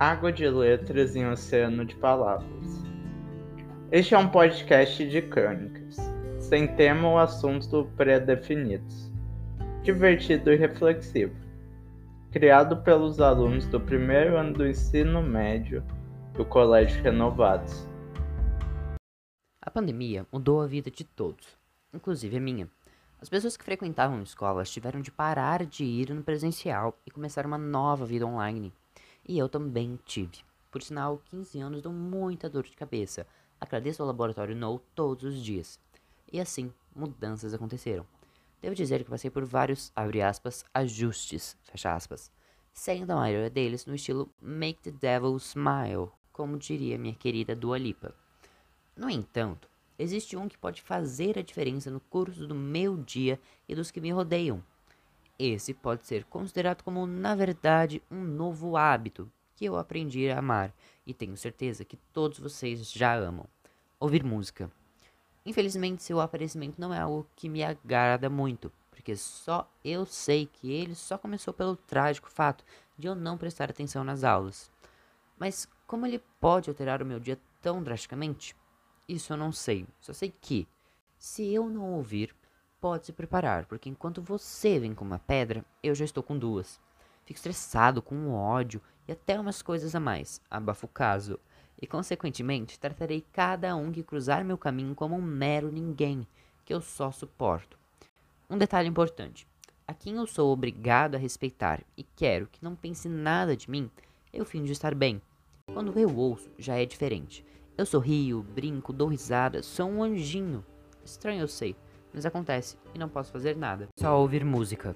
Água de letras em oceano de palavras. Este é um podcast de crônicas, sem tema ou assunto pré-definidos, divertido e reflexivo, criado pelos alunos do primeiro ano do ensino médio do Colégio Renovados. A pandemia mudou a vida de todos, inclusive a minha. As pessoas que frequentavam escolas tiveram de parar de ir no presencial e começar uma nova vida online. E eu também tive. Por sinal, 15 anos dão muita dor de cabeça. Agradeço ao laboratório No todos os dias. E assim, mudanças aconteceram. Devo dizer que passei por vários, abre aspas, ajustes, fecha aspas, sendo a maioria deles no estilo Make the Devil Smile, como diria minha querida Dua Lipa. No entanto, existe um que pode fazer a diferença no curso do meu dia e dos que me rodeiam. Esse pode ser considerado como, na verdade, um novo hábito que eu aprendi a amar e tenho certeza que todos vocês já amam: ouvir música. Infelizmente, seu aparecimento não é algo que me agrada muito, porque só eu sei que ele só começou pelo trágico fato de eu não prestar atenção nas aulas. Mas como ele pode alterar o meu dia tão drasticamente? Isso eu não sei. Só sei que, se eu não ouvir, pode se preparar, porque enquanto você vem com uma pedra, eu já estou com duas. Fico estressado, com ódio e até umas coisas a mais. Abafo o caso. E, consequentemente, tratarei cada um que cruzar meu caminho como um mero ninguém, que eu só suporto. Um detalhe importante: a quem eu sou obrigado a respeitar e quero que não pense nada de mim, eu finjo estar bem. Quando eu ouço, já é diferente. Eu sorrio, brinco, dou risada, sou um anjinho. Estranho eu sei, mas acontece e não posso fazer nada. Só ouvir música.